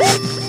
Woo!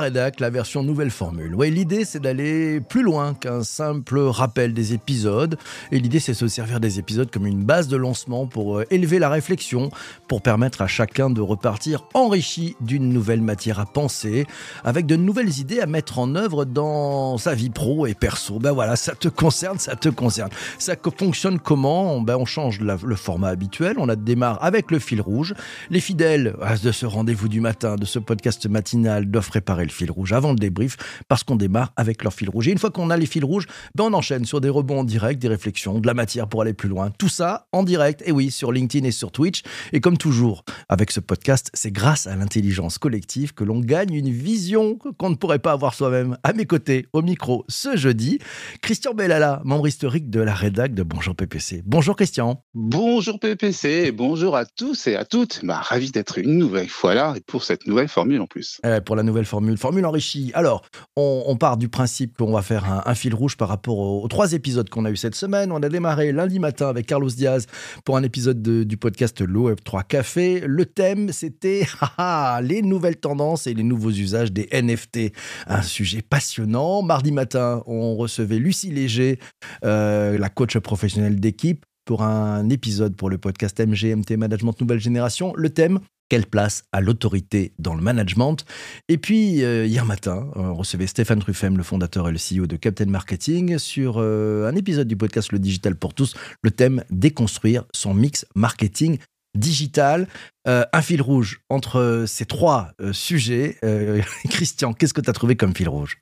La la version nouvelle formule. Ouais, l'idée c'est d'aller plus loin qu'un simple rappel des épisodes. Et l'idée c'est de se servir des épisodes comme une base de lancement pour euh, élever la réflexion, pour permettre à chacun de repartir enrichi d'une nouvelle matière à penser, avec de nouvelles idées à mettre en œuvre dans sa vie pro et perso. Ben voilà, ça te concerne, ça te concerne. Ça fonctionne comment? Ben on change le format habituel, on a démarre avec le fil rouge. Les fidèles de ce rendez-vous du matin, de ce podcast matinal doivent préparer le fil rouge avant le débrief parce qu'on démarre avec leur fil rouge. Et une fois qu'on a les fils rouges, ben on enchaîne sur des rebonds en direct, des réflexions, de la matière pour aller plus loin. Tout ça en direct, et oui, sur LinkedIn et sur Twitch. Et comme toujours, avec ce podcast, c'est grâce à l'intelligence collective que l'on gagne une vision qu'on ne pourrait pas avoir soi-même. À mes côtés, au micro, ce jeudi, Christian Bellala, membre historique de la rédac de Bonjour PPC. Bonjour Christian. Bonjour PPC, bonjour à tous et à toutes. Bah, ravi d'être une nouvelle fois là et pour cette nouvelle formule en plus. Euh, pour la nouvelle formule, formule enrichie. Alors, on, part du principe qu'on va faire un, fil rouge par rapport aux, trois épisodes qu'on a eu cette semaine. On a démarré lundi matin avec Carlos Diaz pour un épisode du podcast Loeb 3 Café. Le thème, c'était ah, ah, les nouvelles tendances et les nouveaux usages des NFT. Un sujet passionnant. Mardi matin, on recevait Lucie Léger, euh, la coach professionnelle d'équipe pour un épisode pour le podcast MGMT Management Nouvelle Génération. Le thème, quelle place à l'autorité dans le management? Et puis, euh, hier matin, on recevait Stéphane Truffem, le fondateur et le CEO de Captain Marketing, sur euh, un épisode du podcast Le Digital pour tous, le thème Déconstruire son mix marketing digital. Euh, un fil rouge entre ces trois sujets. Christian, qu'est-ce que tu as trouvé comme fil rouge?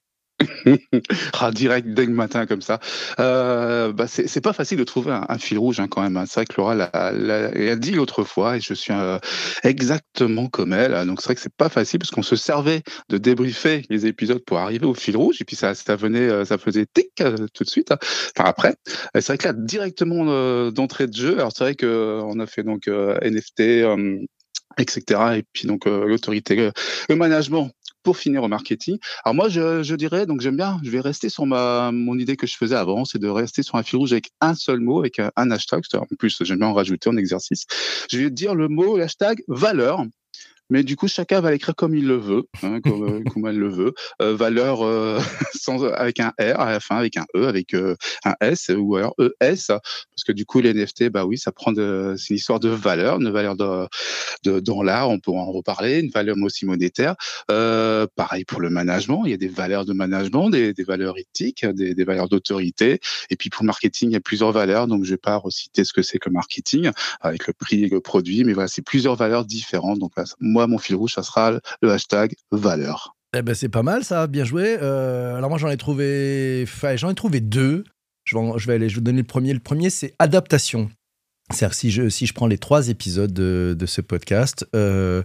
ah, direct dès le matin comme ça. Euh, bah c'est pas facile de trouver un, fil rouge hein, quand même. Hein. C'est vrai que Laura l'a dit l'autre fois et je suis euh, exactement comme elle. Donc c'est vrai que c'est pas facile parce qu'on se servait de débriefer les épisodes pour arriver au fil rouge et puis ça, ça venait, euh, ça faisait tic euh, tout de suite. Hein. Enfin après, c'est vrai que là directement d'entrée de jeu. Alors c'est vrai que on a fait donc NFT etc. Et puis donc l'autorité, le management pour finir au marketing. Alors moi, je, dirais, donc j'aime bien, je vais rester sur ma, mon idée que je faisais avant, c'est de rester sur un fil rouge avec un seul mot, avec un, hashtag. En plus, j'aime bien en rajouter en exercice. Je vais dire le mot, hashtag valeur. Mais du coup, chacun va l'écrire comme il le veut, hein, comme, euh, comme, elle le veut. Euh, valeur euh, sans, avec un R à la fin, avec un E, avec euh, un S ou alors ES, parce que du coup, les NFT, bah oui, ça prend de, c'est une histoire de valeur, une valeur de, de dans l'art, on pourra en reparler, une valeur aussi monétaire. Euh, pareil pour le management, il y a des valeurs de management, des, des valeurs éthiques, des, des valeurs d'autorité. Et puis pour le marketing, il y a plusieurs valeurs, donc je vais pas reciter ce que c'est que marketing avec le prix et le produit, mais voilà, c'est plusieurs valeurs différentes. Donc là, moi, mon fil rouge, ça sera le hashtag valeur. Eh ben, c'est pas mal ça, bien joué. Euh, alors moi j'en ai trouvé, j'en ai trouvé deux. Je vais, aller, je vais vous donner le premier. Le premier c'est adaptation. C'est-à-dire si je, si je prends les trois épisodes de, ce podcast, euh,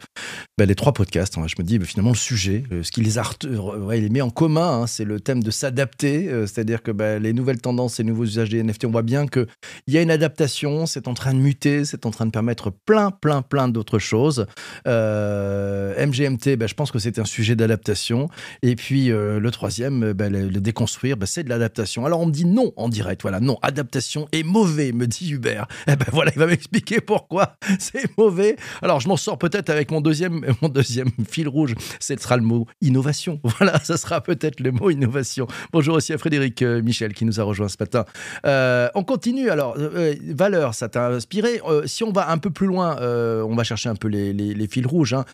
ben les trois podcasts, hein, je me dis ben finalement le sujet, euh, ce qui les, ouais, les met en commun, hein, c'est le thème de s'adapter, euh, c'est-à-dire que ben, les nouvelles tendances, les nouveaux usages des NFT, on voit bien qu'il y a une adaptation, c'est en train de muter, c'est en train de permettre plein, plein, plein d'autres choses. MGMT, ben, je pense que c'est un sujet d'adaptation. Et puis le troisième, le, déconstruire, c'est de l'adaptation. Alors on me dit non en direct, voilà, non, adaptation est mauvais, me dit Hubert. Eh ben, voilà, il va m'expliquer pourquoi c'est mauvais. Alors, je m'en sors peut-être avec mon deuxième, mon deuxième fil rouge. Ce sera le mot innovation. Voilà, ça sera peut-être le mot innovation. Bonjour aussi à Frédéric euh, Michel qui nous a rejoint ce matin. Euh, on continue. Alors, euh, valeur, ça t'a inspiré. si on va un peu plus loin, on va chercher un peu les, les, fils rouges. Hein.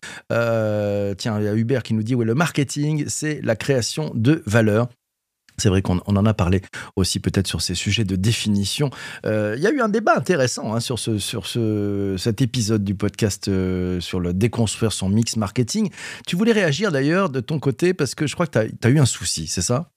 tiens, il y a Hubert qui nous dit ouais, le marketing, c'est la création de valeur. C'est vrai qu'on en a parlé aussi peut-être sur ces sujets de définition. Euh, il y a eu un débat intéressant hein, sur, ce, sur ce, cet épisode du podcast euh, sur le déconstruire son mix marketing. Tu voulais réagir d'ailleurs de ton côté parce que je crois que tu as, as, eu un souci, c'est ça?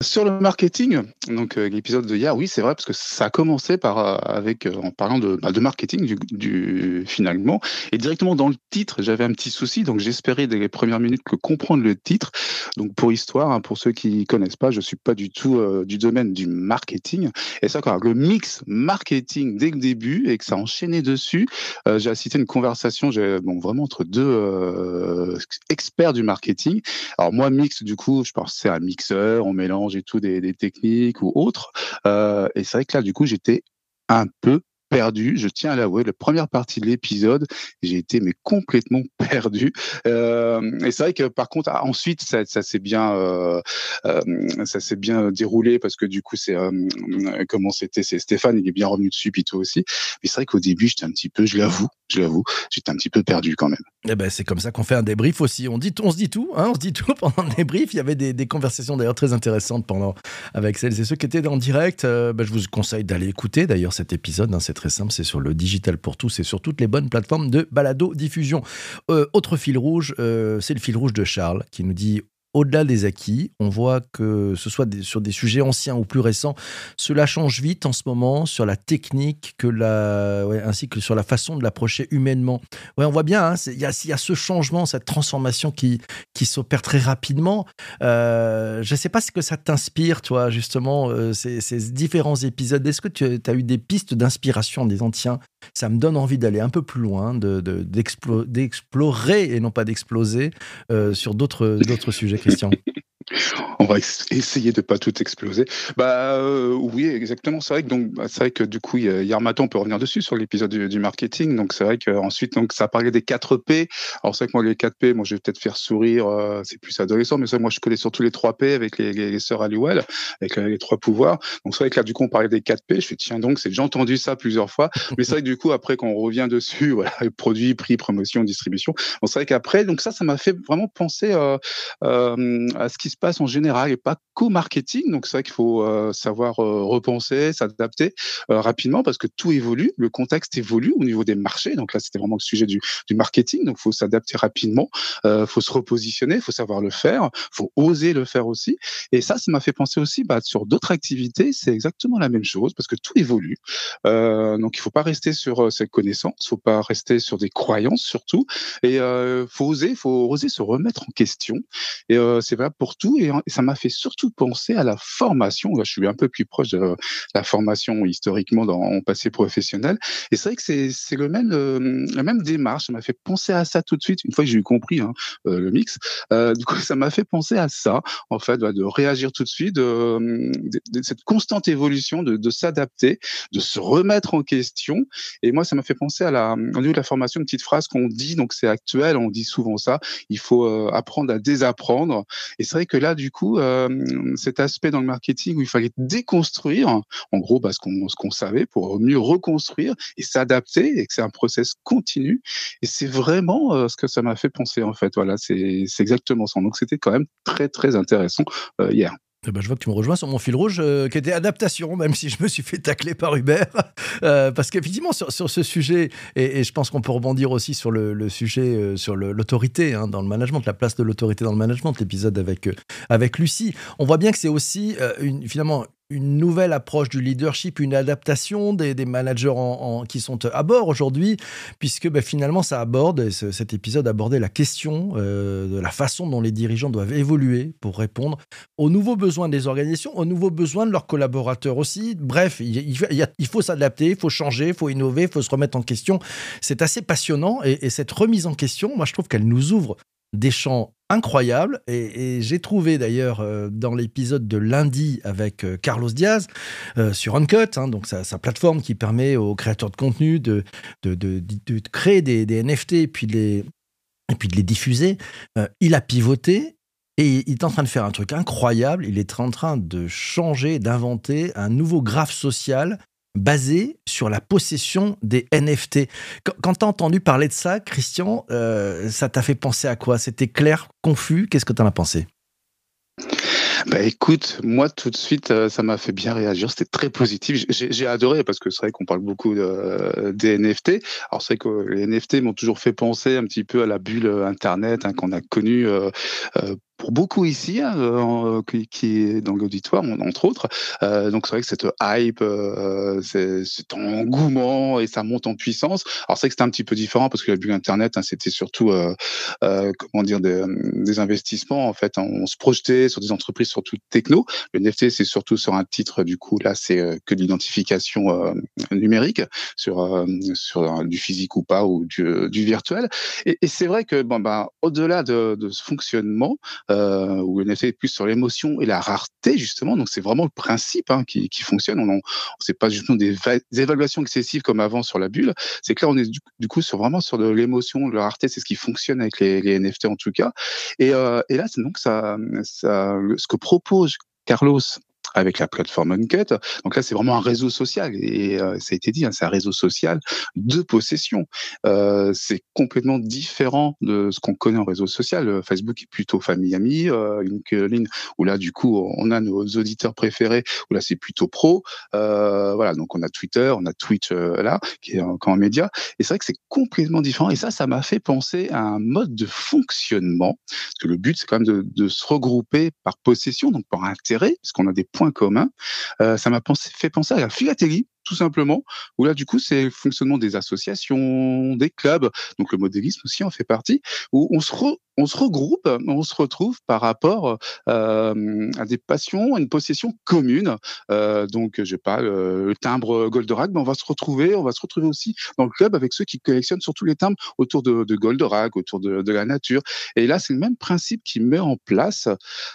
Sur le marketing, donc euh, l'épisode de hier, oui, c'est vrai parce que ça a commencé par euh, avec euh, en parlant de, bah, de marketing du, du, finalement et directement dans le titre, j'avais un petit souci, donc j'espérais dès les premières minutes que comprendre le titre. Donc pour histoire, hein, pour ceux qui connaissent pas, je suis pas du tout du domaine du marketing et ça quand le mix marketing dès le début et que ça a enchaîné dessus, j'ai assisté à une conversation, bon vraiment entre deux experts du marketing. Alors moi mix du coup, je pense c'est un mixeur, on mélange et tout des, des techniques ou autres. Euh, et c'est vrai que là, du coup, j'étais un peu perdu. Je tiens à l'avouer, la première partie de l'épisode, j'ai été mais complètement perdu. Euh, et c'est vrai que par contre, ah, ensuite, ça, s'est bien, euh, euh, ça s'est bien déroulé parce que du coup, c'est comment c'était, c'est Stéphane, il est bien revenu dessus, puis toi aussi. Mais c'est vrai qu'au début, j'étais un petit peu, je l'avoue, je l'avoue, j'étais un petit peu perdu quand même. Eh ben, c'est comme ça qu'on fait un débrief aussi. On dit, on se dit tout, hein, on se dit tout pendant le débrief. Il y avait des, conversations d'ailleurs très intéressantes pendant avec celles et ceux qui étaient en direct. Ben, je vous conseille d'aller écouter d'ailleurs cet épisode. Hein, c'est très simple, c'est sur le digital pour tous et sur toutes les bonnes plateformes de balado diffusion. Euh, autre fil rouge, euh, c'est le fil rouge de Charles qui nous dit au-delà des acquis. On voit que ce soit sur des sujets anciens ou plus récents, cela change vite en ce moment sur la technique que la, ainsi que sur la façon de l'approcher humainement. Ouais, on voit bien, hein, il y, a, ce changement, cette transformation qui, qui s'opère très rapidement. Euh, je ne sais pas ce que ça t'inspire, toi, justement, euh, ces, différents épisodes. Est-ce que tu as eu des pistes d'inspiration en disant, tiens, ça me donne envie d'aller un peu plus loin, d'explorer et non pas d'exploser euh, sur d'autres sujets Christian on va essayer de pas tout exploser. Bah euh, oui, exactement. C'est vrai que donc bah, c'est vrai que du coup hier matin on peut revenir dessus sur l'épisode du, marketing. Donc c'est vrai qu'ensuite donc ça parlait des 4 P. Alors c'est vrai que moi les 4 P, moi je vais peut-être faire sourire. Euh, c'est plus adolescent, mais ça moi je connais surtout les 3 P avec les, les, sœurs Halliwell, avec les trois pouvoirs. Donc c'est vrai que là du coup on parlait des 4 P. Je fais tiens donc c'est j'ai entendu ça plusieurs fois. Mais c'est vrai que du coup après quand on revient dessus, voilà, produits, prix, promotion, distribution. Bon, c'est vrai qu'après donc ça ça m'a fait vraiment penser euh, euh, à ce qui se passe en général et pas qu'au marketing. Donc c'est vrai qu'il faut euh, savoir euh, repenser, s'adapter euh, rapidement parce que tout évolue, le contexte évolue au niveau des marchés. Donc là c'était vraiment le sujet du, du marketing. Donc il faut s'adapter rapidement, il faut se repositionner, il faut savoir le faire, il faut oser le faire aussi. Et ça, ça m'a fait penser aussi bah, sur d'autres activités, c'est exactement la même chose parce que tout évolue. donc il faut pas rester sur cette connaissance, il faut pas rester sur des croyances surtout. Et il faut oser, faut oser se remettre en question. Et c'est vrai pour tout et, ça m'a fait surtout penser à la formation. je suis un peu plus proche de la formation historiquement dans mon passé professionnel. Et c'est vrai que c'est le même euh, la même démarche. Ça m'a fait penser à ça tout de suite une fois que j'ai eu compris hein, euh, le mix. Euh, du coup, ça m'a fait penser à ça en fait, bah, de réagir tout de suite, de, cette constante évolution, de, de s'adapter, de se remettre en question. Et moi, ça m'a fait penser à la au niveau de la formation une petite phrase qu'on dit donc c'est actuel. On dit souvent ça. Il faut apprendre à désapprendre. Et c'est vrai que là, du coup, euh, cet aspect dans le marketing où il fallait déconstruire, en gros, bah, ce qu'on savait pour mieux reconstruire et s'adapter, et que c'est un process continu. Et c'est vraiment euh, ce que ça m'a fait penser, en fait. Voilà, c'est exactement ça. Donc, c'était quand même très, très intéressant euh, hier. Ben, je vois que tu me rejoins sur mon fil rouge qui était adaptation, même si je me suis fait tacler par Hubert. parce qu'effectivement, sur, sur, ce sujet, et, je pense qu'on peut rebondir aussi sur le, sujet, sur l'autorité hein, dans le management, la place de l'autorité dans le management, l'épisode avec, avec Lucie, on voit bien que c'est aussi une, finalement une nouvelle approche du leadership, une adaptation des, managers qui sont à bord aujourd'hui, puisque ben, finalement ça aborde, cet épisode abordait la question euh, de la façon dont les dirigeants doivent évoluer pour répondre aux nouveaux besoins des organisations, aux nouveaux besoins de leurs collaborateurs aussi. Bref, il, il faut s'adapter, il faut changer, il faut innover, il faut se remettre en question. C'est assez passionnant et, et cette remise en question, moi je trouve qu'elle nous ouvre des champs incroyables. Et, j'ai trouvé d'ailleurs euh, dans l'épisode de lundi avec euh, Carlos Diaz euh, sur Uncut, hein, donc sa, plateforme qui permet aux créateurs de contenu de, de, créer des, NFT puis, de les, et puis de les diffuser. il a pivoté. Et il est en train de faire un truc incroyable. Il est en train de changer, d'inventer un nouveau graphe social basé sur la possession des NFT. Quand, tu as entendu parler de ça, Christian, euh, ça t'a fait penser à quoi? C'était clair, confus? Qu'est-ce que tu en as pensé? Bah écoute, moi tout de suite, euh, ça m'a fait bien réagir. C'était très positif. J'ai adoré parce que c'est vrai qu'on parle beaucoup de, des NFT. Alors c'est vrai que les NFT m'ont toujours fait penser un petit peu à la bulle Internet hein, qu'on a connue euh, pour beaucoup ici, hein, euh, qui, est dans l'auditoire, entre autres. Euh, donc c'est vrai que cette hype, euh, cet engouement et ça monte en puissance. Alors c'est vrai que c'était un petit peu différent parce que la bulle Internet, hein, c'était surtout comment dire des, investissements. En fait, on se projetait sur des entreprises surtout techno. Le NFT, c'est surtout sur un titre. Du coup, là, c'est que l'identification numérique sur sur du physique ou pas ou du, du virtuel. Et, et c'est vrai que bon bah au-delà de, de ce fonctionnement, euh, où NFT est plus sur l'émotion et la rareté justement. Donc c'est vraiment le principe hein, qui, qui, fonctionne. On ne sait pas justement des, évaluations excessives comme avant sur la bulle. C'est que là on est du, coup sur vraiment sur de l'émotion, de la rareté. C'est ce qui fonctionne avec les, les, NFT en tout cas. Et, euh, et là c'est donc ça, ça, ce que propose Carlos avec la plateforme Uncut. Donc là, c'est vraiment un réseau social et euh, ça a été dit, hein, c'est un réseau social de possession. Euh, c'est complètement différent de ce qu'on connaît en réseau social. Euh, Facebook est plutôt famille amie, euh, LinkedIn où là, du coup, on a nos auditeurs préférés où là, c'est plutôt pro. Voilà, donc on a Twitter, on a Twitch là qui est encore un média et c'est vrai que c'est complètement différent et ça, ça m'a fait penser à un mode de fonctionnement parce que le but, c'est quand même de, de se regrouper par possession, donc par intérêt, parce qu'on a des points commun. Euh, ça m'a fait penser à la philatélie tout simplement, où là, du coup, c'est le fonctionnement des associations, des clubs, donc le modélisme aussi en fait partie, où on se, regroupe, on se retrouve par rapport euh, à des passions, à une possession commune. Euh, donc, je sais pas, le, timbre Goldorak, mais on va se retrouver, on va se retrouver aussi dans le club avec ceux qui collectionnent surtout les timbres autour de, de Goldorak, autour de, la nature. Et là, c'est le même principe qui met en place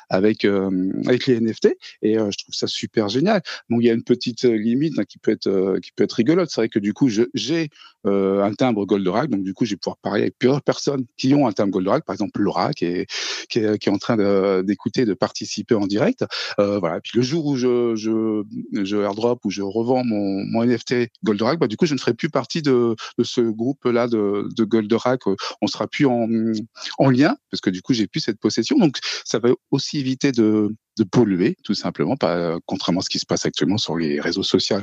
avec euh, avec les NFT, et je trouve ça super génial. Bon, il y a une petite limite hein, qui peut être euh, qui peut être rigolote. C'est vrai que du coup, j'ai euh, un timbre Goldorak, donc du coup, je vais pouvoir parler avec plusieurs personnes qui ont un timbre Goldorak, par exemple Laura, qui est, qui est, en train d'écouter, de, participer en direct. Euh, voilà. Puis le jour où je, je, je airdrop, ou je revends mon, mon NFT Goldorak, bah, du coup, je ne ferai plus partie de, de ce groupe-là de, de Goldorak. On sera plus en, en lien, parce que du coup, j'ai plus cette possession. Donc, ça va aussi éviter de, de polluer, tout simplement, pas, contrairement à ce qui se passe actuellement sur les réseaux sociaux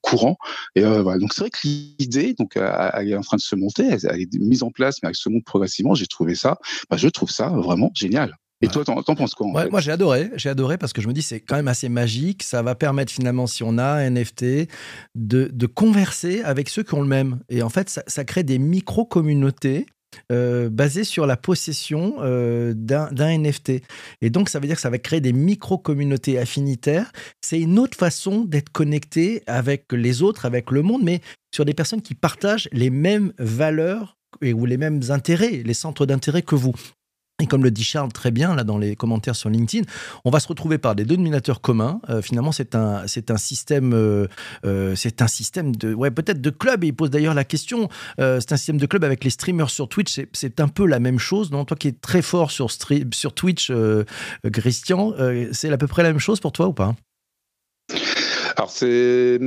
courants. Et euh, voilà. Donc c'est vrai que l'idée, donc, elle est en train de se monter, elle, est mise en place, mais elle se monte progressivement. J'ai trouvé ça, bah, je trouve ça vraiment génial. Et toi, t'en, penses quoi Moi, j'ai adoré. J'ai adoré parce que je me dis c'est quand même assez magique. Ça va permettre finalement, si on a un NFT, de, de converser avec ceux qui ont le même. Et en fait, ça, ça crée des micro-communautés euh, basé sur la possession euh, d'un NFT. Et donc, ça veut dire que ça va créer des micro-communautés affinitaires. C'est une autre façon d'être connecté avec les autres, avec le monde, mais sur des personnes qui partagent les mêmes valeurs et, ou les mêmes intérêts, les centres d'intérêt que vous. Et comme le dit Charles très bien là dans les commentaires sur LinkedIn, on va se retrouver par des dénominateurs communs. Euh, finalement, c'est un c'est un système euh, euh, c'est un système de ouais peut-être de club. Et il pose d'ailleurs la question. c'est un système de club avec les streamers sur Twitch. C'est un peu la même chose. Non, toi qui es très fort sur sur Twitch, Christian, c'est à peu près la même chose pour toi ou pas? Alors c'est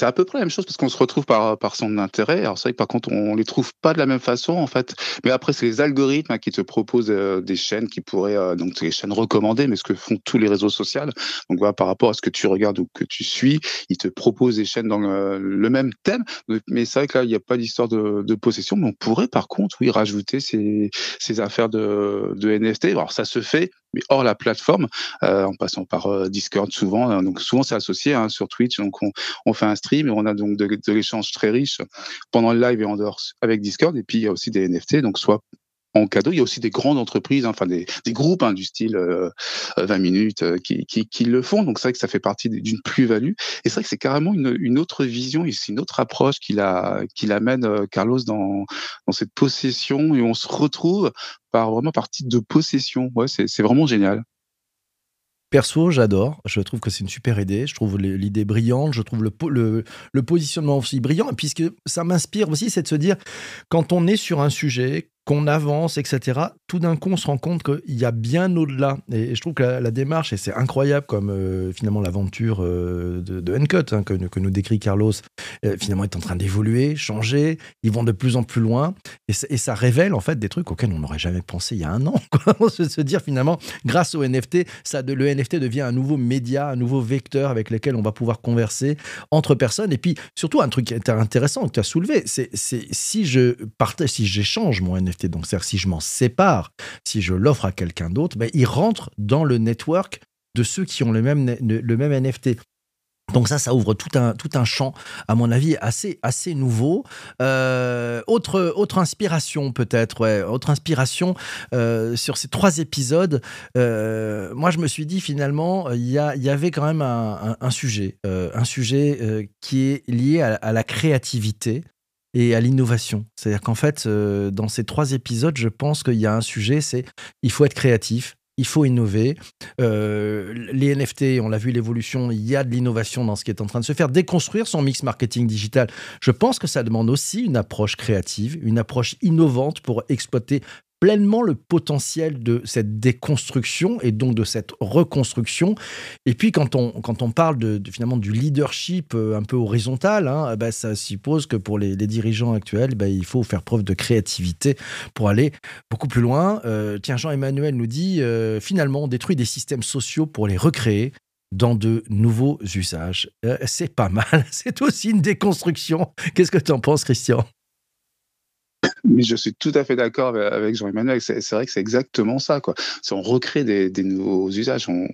à peu près la même chose parce qu'on se retrouve par par son intérêt. Alors c'est vrai que par contre on les trouve pas de la même façon en fait. Mais après c'est les algorithmes hein, qui te proposent euh, des chaînes qui pourraient euh, donc les chaînes recommandées, mais ce que font tous les réseaux sociaux. Donc voilà par rapport à ce que tu regardes ou que tu suis, ils te proposent des chaînes dans le, même thème. Mais c'est vrai que là il n'y a pas d'histoire de, de, possession, mais on pourrait par contre oui rajouter ces ces affaires de de NFT. Alors ça se fait, mais hors la plateforme, euh, en passant par euh, Discord souvent. Hein. donc souvent c'est associé hein, sur Twitch. Donc on, on, fait un stream et on a donc de, de l'échange très riche pendant le live et en dehors avec Discord. Et puis il y a aussi des NFT, donc soit en cadeau. Il y a aussi des grandes entreprises, hein, enfin des, groupes hein, du style euh, 20 minutes euh, qui, qui, qui, le font. Donc c'est vrai que ça fait partie d'une plus-value. Et c'est vrai que c'est carrément une, autre vision et c'est une autre approche qu'il a, qu'il amène euh, Carlos dans, cette possession et on se retrouve par vraiment par titre de possession. Ouais, c'est vraiment génial. Perso, j'adore. Je trouve que c'est une super idée. Je trouve l'idée brillante. Je trouve le, positionnement aussi brillant. Puisque ça m'inspire aussi, c'est de se dire, quand on est sur un sujet, qu'on avance, etc., tout d'un coup, on se rend compte qu'il y a bien au-delà. Et, je trouve que la, démarche, et c'est incroyable comme euh, finalement l'aventure euh, de, de Uncut, hein, que, nous décrit Carlos, euh, finalement est en train d'évoluer, changer, ils vont de plus en plus loin, et, ça révèle en fait des trucs auxquels on n'aurait jamais pensé il y a un an. Quoi. se, dire finalement, grâce au NFT, ça, le NFT devient un nouveau média, un nouveau vecteur avec lequel on va pouvoir converser entre personnes. Et puis surtout, un truc intéressant que tu as soulevé, c'est si je partage, si j'échange mon NFT, donc c'est-à-dire si je m'en sépare, si je l'offre à quelqu'un d'autre, ben, il rentre dans le network de ceux qui ont le même, le même NFT. Donc ça, ça ouvre tout un, tout un champ, à mon avis, assez, assez nouveau. Euh, autre, autre inspiration peut-être, ouais, autre inspiration euh, sur ces trois épisodes. Euh, moi, je me suis dit finalement, il y, y avait quand même un, sujet, un sujet qui est lié à la créativité et à l'innovation. C'est-à-dire qu'en fait, dans ces trois épisodes, je pense qu'il y a un sujet, c'est il faut être créatif, il faut innover. Euh, les NFT, on l'a vu l'évolution, il y a de l'innovation dans ce qui est en train de se faire. Déconstruire son mix marketing digital, je pense que ça demande aussi une approche créative, une approche innovante pour exploiter pleinement le potentiel de cette déconstruction et donc de cette reconstruction. Et puis quand on, quand on parle de, finalement du leadership euh, un peu horizontal, hein, bah, ça suppose que pour les, dirigeants actuels, bah, il faut faire preuve de créativité pour aller beaucoup plus loin. Euh, tiens, Jean-Emmanuel nous dit, euh, finalement, on détruit des systèmes sociaux pour les recréer dans de nouveaux usages. c'est pas mal, c'est aussi une déconstruction. Qu'est-ce que tu en penses, Christian? Mais je suis tout à fait d'accord avec Jean-Emmanuel. C'est vrai que c'est exactement ça. Quoi. On recrée des, nouveaux usages, on,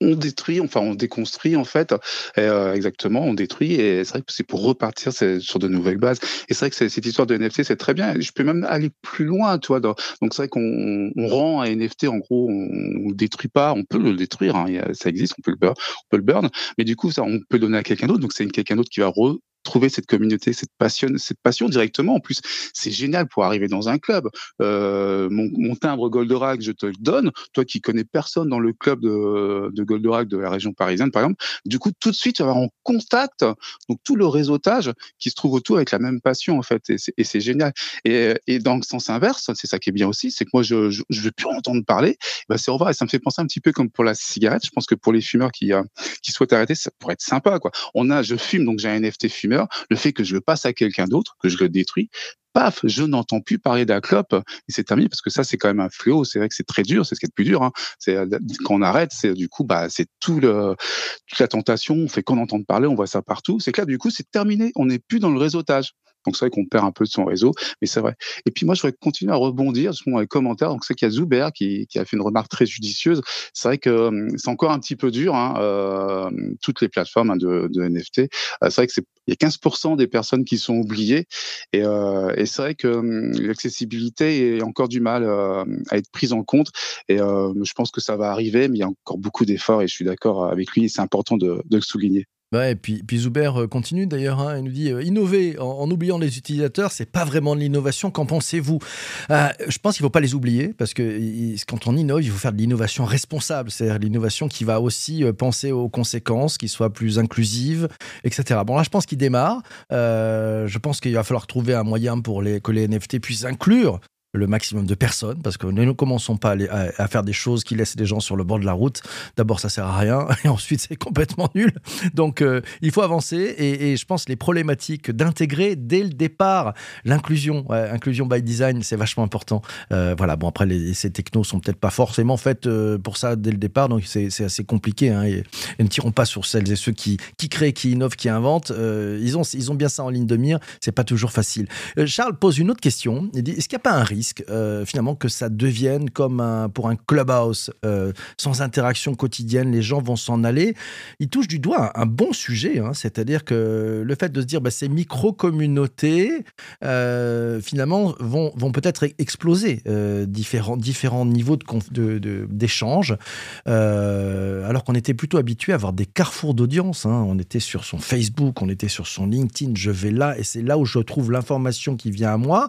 détruit, enfin on déconstruit en fait. Euh, exactement, on détruit. Et c'est vrai que c'est pour repartir sur de nouvelles bases. Et c'est vrai que cette histoire de NFT, c'est très bien. Je peux même aller plus loin. Toi, donc c'est vrai qu'on rend un NFT, en gros, on ne le détruit pas. On peut le détruire. Hein. ça existe, on peut, le burn, on peut le burn. Mais du coup, ça, on peut donner à quelqu'un d'autre. Donc c'est quelqu'un d'autre qui va re trouver cette communauté, cette passion, cette passion directement. En plus, c'est génial pour arriver dans un club. Euh, mon, timbre Goldorak, je te le donne. Toi qui connais personne dans le club de, de Goldorak de la région parisienne, par exemple, du coup, tout de suite, tu vas en contact donc tout le réseautage qui se trouve autour avec la même passion en fait, et c'est génial. Et, et, dans le sens inverse, c'est ça qui est bien aussi, c'est que moi, je, je, je veux plus entendre parler. Bah, c'est au revoir. Et ça me fait penser un petit peu comme pour la cigarette. Je pense que pour les fumeurs qui, euh, qui souhaitent arrêter, ça pourrait être sympa. Quoi. On a, je fume, donc j'ai un NFT fumeur le fait que je le passe à quelqu'un d'autre, que je le détruis, paf, je n'entends plus parler d'un clope et c'est terminé parce que ça c'est quand même un fléau. C'est vrai que c'est très dur, c'est ce qui est le plus dur. Hein. Euh, quand on arrête, c'est du coup bah c'est tout toute la tentation. On fait qu'on entende parler, on voit ça partout. C'est que là du coup c'est terminé. On n'est plus dans le réseautage. Donc c'est vrai qu'on perd un peu de son réseau, mais c'est vrai. Et puis moi, je voudrais continuer à rebondir sur les commentaires. Donc c'est qu'il y a Zuber qui, qui, a fait une remarque très judicieuse. C'est vrai que hum, c'est encore un petit peu dur, hein, euh, toutes les plateformes hein, de, de, NFT. Euh, c'est vrai que c'est il y a 15% des personnes qui sont oubliées et, euh, et c'est vrai que hum, l'accessibilité est encore du mal euh, à être prise en compte et euh, je pense que ça va arriver mais il y a encore beaucoup d'efforts et je suis d'accord avec lui c'est important de, de le souligner. Ouais, et puis, puis Zuber euh, continue d'ailleurs, hein, il nous dit euh, innover en, oubliant les utilisateurs, c'est pas vraiment de l'innovation. Qu'en pensez-vous? Euh, Je pense qu'il faut pas les oublier parce que quand on innove, il faut faire de l'innovation responsable, c'est-à-dire l'innovation qui va aussi penser aux conséquences, qui soit plus inclusive, etc. Bon là, je pense qu'il démarre. je pense qu'il va falloir trouver un moyen pour les, que les NFT puissent inclure le maximum de personnes, parce que nous ne commençons pas à, faire des choses qui laissent les gens sur le bord de la route. D'abord, ça sert à rien, et ensuite, c'est complètement nul. Donc, euh, il faut avancer, et, je pense les problématiques d'intégrer dès le départ l'inclusion, inclusion by design, c'est vachement important. Euh, voilà, bon, après, ces technos sont peut-être pas forcément faites euh, pour ça dès le départ, donc c'est assez compliqué, hein, et, ne tirons pas sur celles et ceux qui, qui créent, qui innovent, qui inventent. ils, ont, ils ont bien ça en ligne de mire, c'est pas toujours facile. Charles pose une autre question, il dit, est-ce qu'il n'y a pas un risque euh, finalement que ça devienne comme un, pour un clubhouse euh, sans interaction quotidienne, les gens vont s'en aller. Il touche du doigt un, bon sujet, hein, c'est-à-dire que le fait de se dire bah, ces micro-communautés euh, finalement vont, vont peut-être exploser différents, différents niveaux d'échange, de, alors qu'on était plutôt habitué à avoir des carrefours d'audience. Hein. On était sur son Facebook, on était sur son LinkedIn, je vais là et c'est là où je trouve l'information qui vient à moi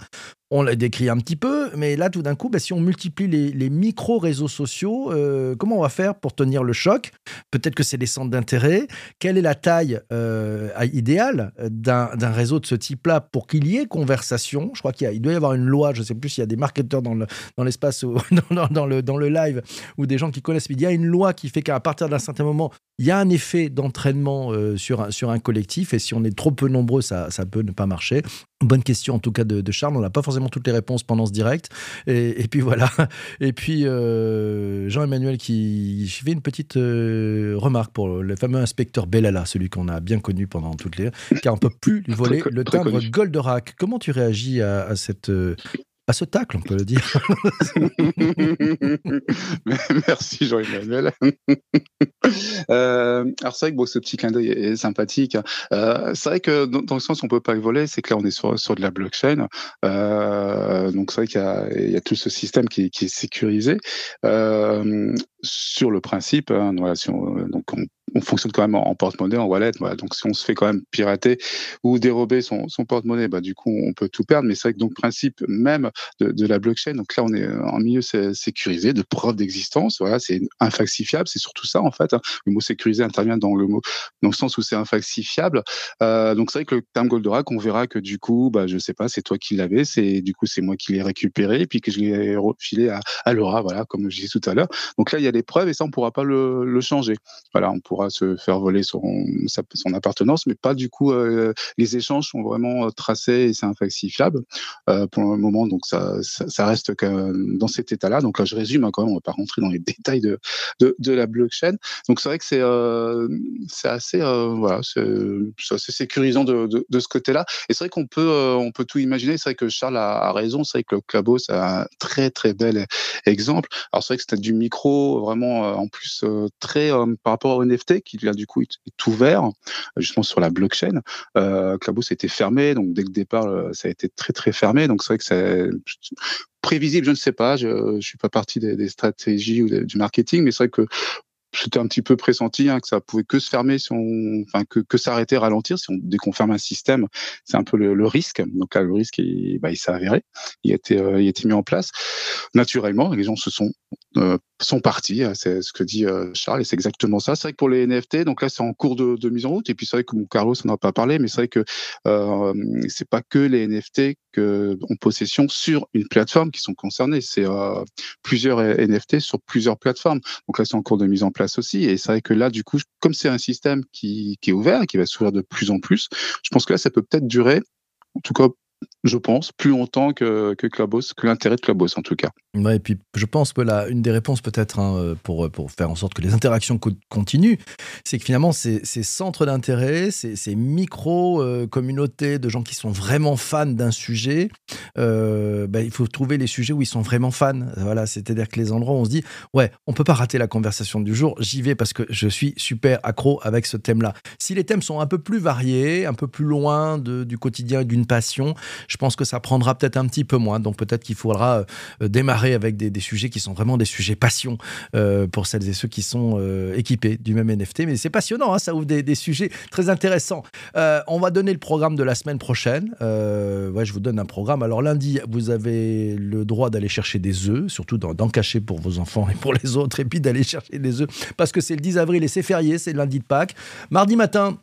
on l'a décrit un petit peu, mais là, tout d'un coup, bah, si on multiplie les, micro-réseaux sociaux, euh, comment on va faire pour tenir le choc? Peut-être que c'est des centres d'intérêt. Quelle est la taille euh, idéale d'un réseau de ce type-là pour qu'il y ait conversation? Je crois qu'il doit y avoir une loi, je ne sais plus s'il y a des marketeurs dans l'espace, le, dans, dans, le, live, ou des gens qui connaissent, mais il y a une loi qui fait qu'à partir d'un certain moment, il y a un effet d'entraînement euh, sur, un, collectif, et si on est trop peu nombreux, ça peut ne pas marcher. Bonne question en tout cas de, Charles. On n'a pas forcément toutes les réponses pendant ce direct. Et, puis voilà. Et puis euh, Jean-Emmanuel qui fait une petite euh, remarque pour le fameux inspecteur Bellala, celui qu'on a bien connu pendant toutes les. car on ne peut plus lui voler le timbre Goldorak. Comment tu réagis à, cette, à ce tacle, on peut le dire. Merci Jean-Emmanuel. euh, alors c'est vrai que bon, ce petit clin d'œil est, sympathique. Euh, c'est vrai que dans, le sens on peut pas le voler, c'est que là on est sur, sur de la blockchain. Euh, donc c'est vrai qu'il y a, tout ce système qui, est sécurisé. Sur le principe, hein, on, donc on on fonctionne quand même en, porte-monnaie, en wallet. Voilà. Donc, si on se fait quand même pirater ou dérober son, son porte-monnaie, bah, du coup, on peut tout perdre. Mais c'est vrai que donc principe même de, la blockchain. Donc là, on est en milieu sécurisé, de preuve d'existence. Voilà, c'est infalsifiable. C'est surtout ça en fait. Hein. Le mot sécurisé intervient dans le mot, dans le sens où c'est infalsifiable. Euh, donc c'est vrai que le terme Goldorak, on verra que du coup, bah, je sais pas, c'est toi qui l'avais, c'est du coup c'est moi qui l'ai récupéré, puis que je l'ai refilé à, à Laura, voilà, comme je disais tout à l'heure. Donc là, il y a des preuves et ça, on pourra pas le, le changer. Voilà, on pourra se faire voler son, appartenance, mais pas du coup, euh, les échanges sont vraiment euh, tracés et c'est infalsifiable euh, pour le moment. Donc ça, reste dans cet état-là. Donc là, je résume hein, quand même, on va pas rentrer dans les détails de, la blockchain. Donc c'est vrai que c'est assez, sécurisant de, ce côté-là. Et c'est vrai qu'on peut, on peut tout imaginer. C'est vrai que Charles a, raison. C'est vrai que le Clabo, c'est un très très bel exemple. Alors c'est vrai que c'était du micro, vraiment en plus très par rapport au NFT qui là du coup est, ouvert justement sur la blockchain. Euh, Clubhouse était fermé, donc dès le départ euh, ça a été très très fermé. Donc c'est vrai que c'est prévisible, je ne sais pas, je ne suis pas partie des, stratégies ou du marketing, mais c'est vrai que c'était un petit peu pressenti hein, que ça pouvait que se fermer enfin que, s'arrêter, ralentir si on dès un système, c'est un peu le, risque. Donc là, le risque, il, bah, s'est avéré, il a été, euh, il a été mis en place naturellement. Les gens se sont euh, sont partis. Hein, c'est ce que dit euh, Charles, et c'est exactement ça. C'est vrai que pour les NFT, donc là, c'est en cours de, mise en route. Et puis c'est vrai que Carlos n'en a pas parlé, mais c'est vrai que euh, c'est pas que les NFT que en possession sur une plateforme qui sont concernés. C'est euh, plusieurs NFT sur plusieurs plateformes. Donc là, c'est en cours de mise en place aussi. Et c'est vrai que là, du coup, comme c'est un système qui, qui est ouvert, qui va s'ouvrir de plus en plus, je pense que là, ça peut peut-être durer en tout cas je pense, plus longtemps que, que Clubhouse, que l'intérêt de Clubhouse en tout cas. Ouais, et puis je pense que là, une des réponses peut-être hein, pour, pour faire en sorte que les interactions continuent, c'est que finalement ces, centres d'intérêt, ces, micro-communautés euh, de gens qui sont vraiment fans d'un sujet, euh, ben, il faut trouver les sujets où ils sont vraiment fans. Voilà, c'est-à-dire que les endroits où on se dit, ouais, on peut pas rater la conversation du jour, j'y vais parce que je suis super accro avec ce thème-là. Si les thèmes sont un peu plus variés, un peu plus loin de, du quotidien et d'une passion, je pense que ça prendra peut-être un petit peu moins. Donc peut-être qu'il faudra euh, démarrer avec des, sujets qui sont vraiment des sujets passion euh, pour celles et ceux qui sont euh, équipés du même NFT. Mais c'est passionnant, hein, ça ouvre des, sujets très intéressants. on va donner le programme de la semaine prochaine. ouais, je vous donne un programme. Alors lundi, vous avez le droit d'aller chercher des œufs, surtout d'en cacher pour vos enfants et pour les autres, et puis d'aller chercher des œufs parce que c'est le 10 avril et c'est férié, c'est lundi de Pâques. Mardi matin,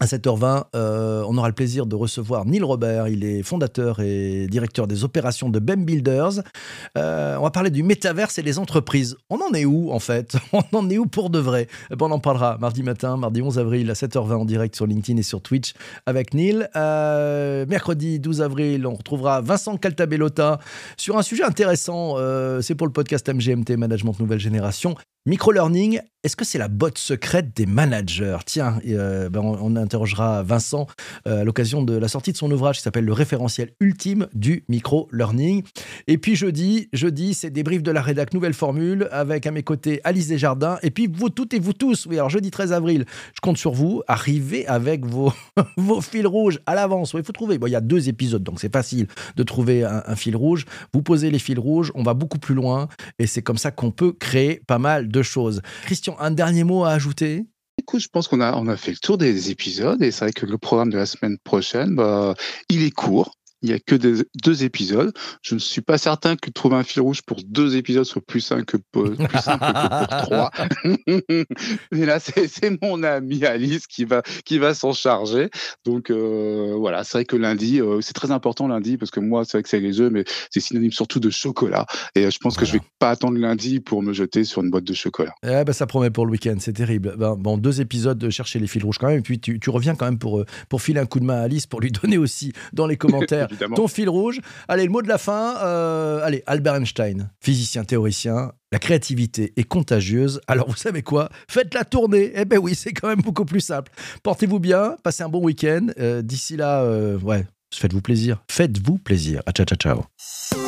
à 7h20, euh, on aura le plaisir de recevoir Neil Robert. Il est fondateur et directeur des opérations de BEM Builders. Euh, on va parler du métaverse et les entreprises. On en est où en fait? On en est où pour de vrai? Eh ben, On en parlera mardi matin, mardi 11 avril à 7h20 en direct sur LinkedIn et sur Twitch avec Neil. Euh, mercredi 12 avril, on retrouvera Vincent Caltabellota sur un sujet intéressant. C'est pour le podcast MGMT Management Nouvelle Génération. Micro-learning, est-ce que c'est la botte secrète des managers? Tiens, euh, ben on, interrogera Vincent euh, à l'occasion de la sortie de son ouvrage qui s'appelle Le référentiel ultime du micro-learning. Et puis jeudi, jeudi, c'est débrief de la rédac Nouvelle Formule avec à mes côtés Alice Desjardins et puis vous toutes et vous tous. Oui, alors jeudi 13 avril, je compte sur vous. Arrivez avec vos, vos fils rouges à l'avance. Il faut trouver. Bon, il y a deux épisodes, donc c'est facile de trouver un, un fil rouge. Vous posez les fils rouges, on va beaucoup plus loin et c'est comme ça qu'on peut créer pas mal de choses. Christian, un dernier mot à ajouter? Écoute, je pense qu'on a, on a fait le tour des épisodes et c'est vrai que le programme de la semaine prochaine, bah, il est court. Il n'y a que des, deux épisodes. Je ne suis pas certain que trouver un fil rouge pour deux épisodes soit plus simple que, plus simple que pour trois. Mais là, c'est mon ami Alice qui va, qui va s'en charger. Donc euh, voilà, c'est vrai que lundi, euh, c'est très important lundi parce que moi, c'est vrai que c'est les œufs, mais c'est synonyme surtout de chocolat. Et euh, je pense que je vais pas attendre lundi pour me jeter sur une boîte de chocolat. Eh ben, ça promet pour le week-end, c'est terrible. Ben, bon, deux épisodes de chercher les fils rouges quand même. Et puis tu, tu reviens quand même pour, pour filer un coup de main à Alice pour lui donner aussi dans les commentaires ton fil rouge. Allez, le mot de la fin. Euh, allez, Albert Einstein, physicien, théoricien. La créativité est contagieuse. Alors, vous savez quoi? Faites la tournée. Eh ben oui, c'est quand même beaucoup plus simple. Portez-vous bien, passez un bon week-end. Euh, d'ici là, euh, faites-vous plaisir. Faites-vous plaisir. À ciao, ciao, ciao.